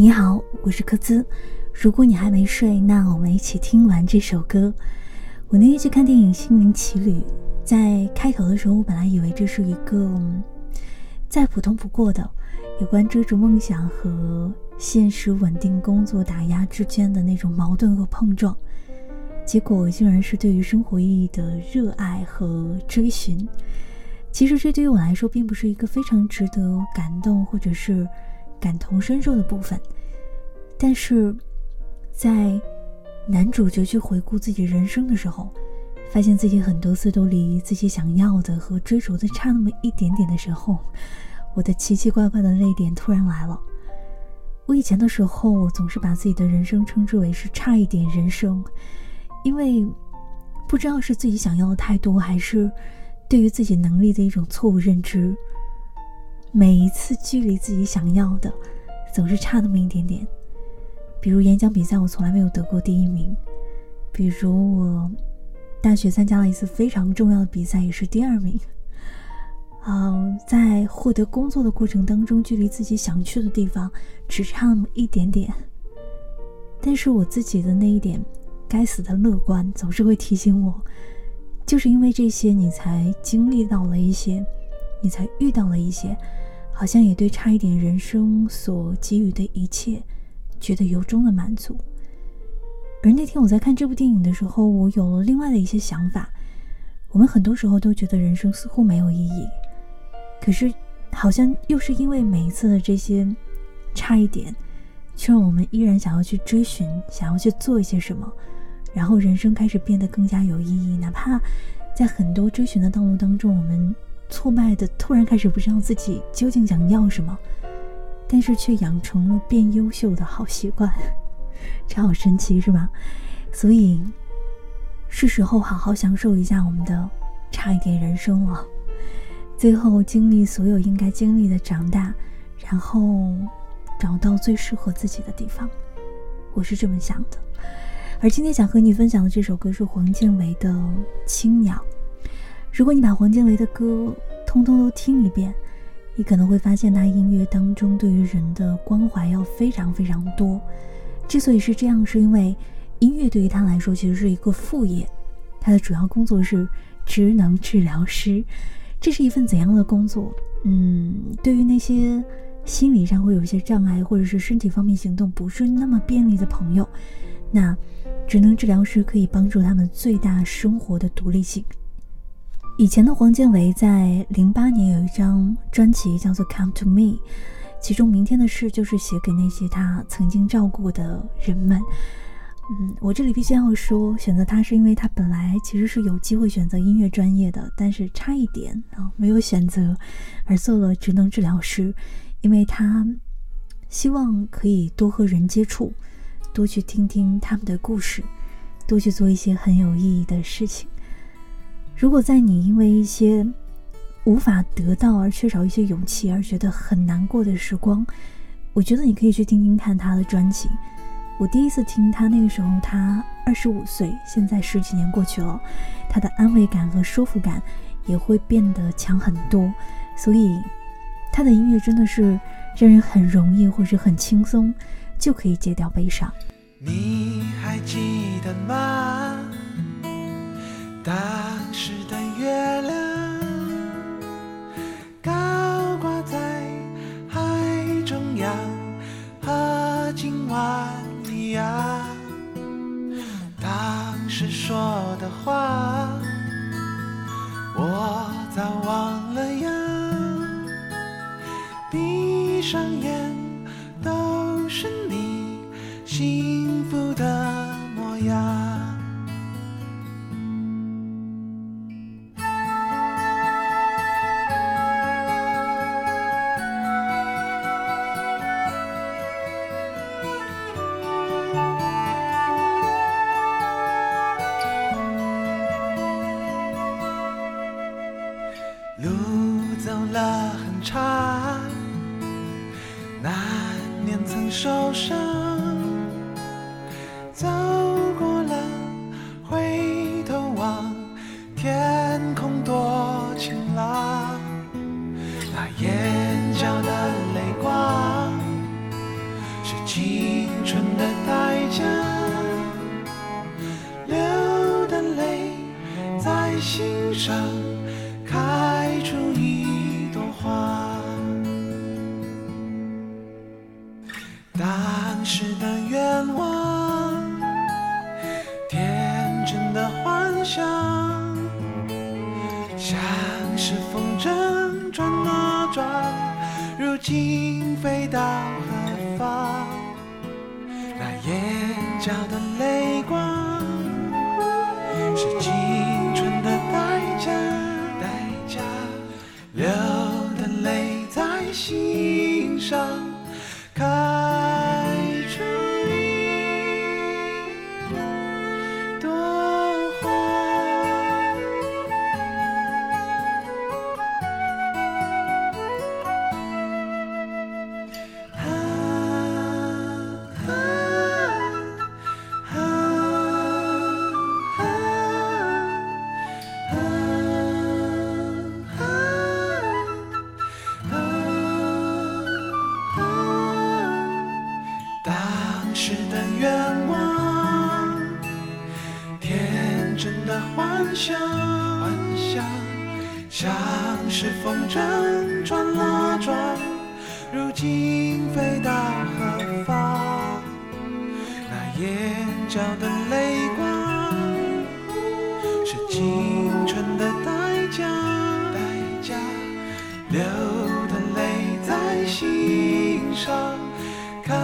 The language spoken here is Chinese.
你好，我是柯兹。如果你还没睡，那我们一起听完这首歌。我那天去看电影《心灵奇旅》，在开头的时候，我本来以为这是一个再普通不过的有关追逐梦想和现实稳定工作打压之间的那种矛盾和碰撞，结果竟然是对于生活意义的热爱和追寻。其实这对于我来说，并不是一个非常值得感动或者是。感同身受的部分，但是，在男主角去回顾自己人生的时候，发现自己很多次都离自己想要的和追逐的差那么一点点的时候，我的奇奇怪怪的泪点突然来了。我以前的时候，我总是把自己的人生称之为是差一点人生，因为不知道是自己想要的太多，还是对于自己能力的一种错误认知。每一次距离自己想要的，总是差那么一点点。比如演讲比赛，我从来没有得过第一名；比如我大学参加了一次非常重要的比赛，也是第二名。嗯，在获得工作的过程当中，距离自己想去的地方只差那么一点点。但是我自己的那一点该死的乐观，总是会提醒我，就是因为这些，你才经历到了一些。你才遇到了一些，好像也对差一点人生所给予的一切，觉得由衷的满足。而那天我在看这部电影的时候，我有了另外的一些想法。我们很多时候都觉得人生似乎没有意义，可是好像又是因为每一次的这些差一点，却让我们依然想要去追寻，想要去做一些什么，然后人生开始变得更加有意义。哪怕在很多追寻的道路当中，我们。挫败的，突然开始不知道自己究竟想要什么，但是却养成了变优秀的好习惯，这好神奇是吧？所以是时候好好享受一下我们的差一点人生了。最后经历所有应该经历的长大，然后找到最适合自己的地方，我是这么想的。而今天想和你分享的这首歌是黄建为的《青鸟》。如果你把黄建为的歌通通都听一遍，你可能会发现他音乐当中对于人的关怀要非常非常多。之所以是这样，是因为音乐对于他来说其实是一个副业，他的主要工作是职能治疗师。这是一份怎样的工作？嗯，对于那些心理上会有一些障碍，或者是身体方面行动不是那么便利的朋友，那职能治疗师可以帮助他们最大生活的独立性。以前的黄建为在零八年有一张专辑叫做《Come to Me》，其中《明天的事》就是写给那些他曾经照顾的人们。嗯，我这里必须要说，选择他是因为他本来其实是有机会选择音乐专业的，但是差一点啊没有选择，而做了职能治疗师，因为他希望可以多和人接触，多去听听他们的故事，多去做一些很有意义的事情。如果在你因为一些无法得到而缺少一些勇气而觉得很难过的时光，我觉得你可以去听听看他的专辑。我第一次听他那个时候，他二十五岁，现在十几年过去了，他的安慰感和舒服感也会变得强很多。所以，他的音乐真的是让人很容易或者很轻松就可以戒掉悲伤。你还记得吗？当的话，我早忘了呀。闭上眼，都是你幸福的模样。受伤，走过了，回头望，天空多晴朗。那眼角的泪光，是青春的代价。流的泪在心上当时的愿望，天真的幻想，像是风筝转啊转，如今飞到何方？那眼角的泪光，是青春的代价，代价，流的泪在心上开当时的愿望，天真的幻想，幻想，像是风筝转啊转，如今飞到何方？那眼角的泪光，是青春的代价，代价，流的泪在心上开